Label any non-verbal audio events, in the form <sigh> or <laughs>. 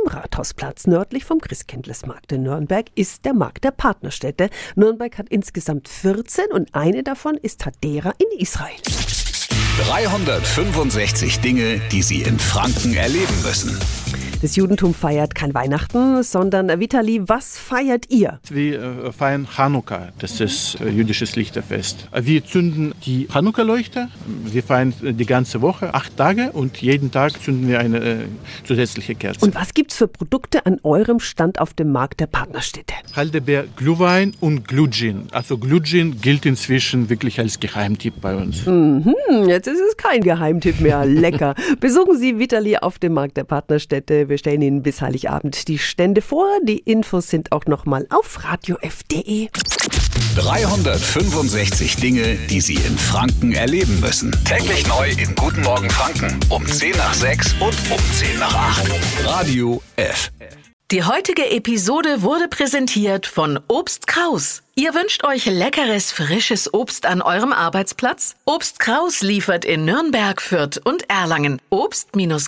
dem Rathausplatz nördlich vom Christkindlesmarkt in Nürnberg ist der Markt der Partnerstädte. Nürnberg hat insgesamt 14 und eine davon ist Hadera in Israel. 365 Dinge, die Sie in Franken erleben müssen. Das Judentum feiert kein Weihnachten, sondern Vitali, was feiert ihr? Wir äh, feiern Chanukka, das ist äh, jüdisches Lichterfest. Wir zünden die Chanukka-Leuchter. Wir feiern die ganze Woche, acht Tage und jeden Tag zünden wir eine äh, zusätzliche Kerze. Und was gibt's für Produkte an eurem Stand auf dem Markt der Partnerstädte? Haldebeer Glühwein und Glutschin. Also Glutschin gilt inzwischen wirklich als Geheimtipp bei uns. Mhm, jetzt ist es kein Geheimtipp mehr. <laughs> Lecker. Besuchen Sie Vitali auf dem Markt der Partnerstädte. Wir stellen Ihnen bis Heiligabend die Stände vor. Die Infos sind auch nochmal auf radiof.de. 365 Dinge, die Sie in Franken erleben müssen. Täglich neu in Guten Morgen Franken um 10 nach 6 und um 10 nach 8. Radio F. Die heutige Episode wurde präsentiert von Obst Kraus. Ihr wünscht euch leckeres, frisches Obst an eurem Arbeitsplatz? Obst Kraus liefert in Nürnberg, Fürth und Erlangen. Obst-Kraus.de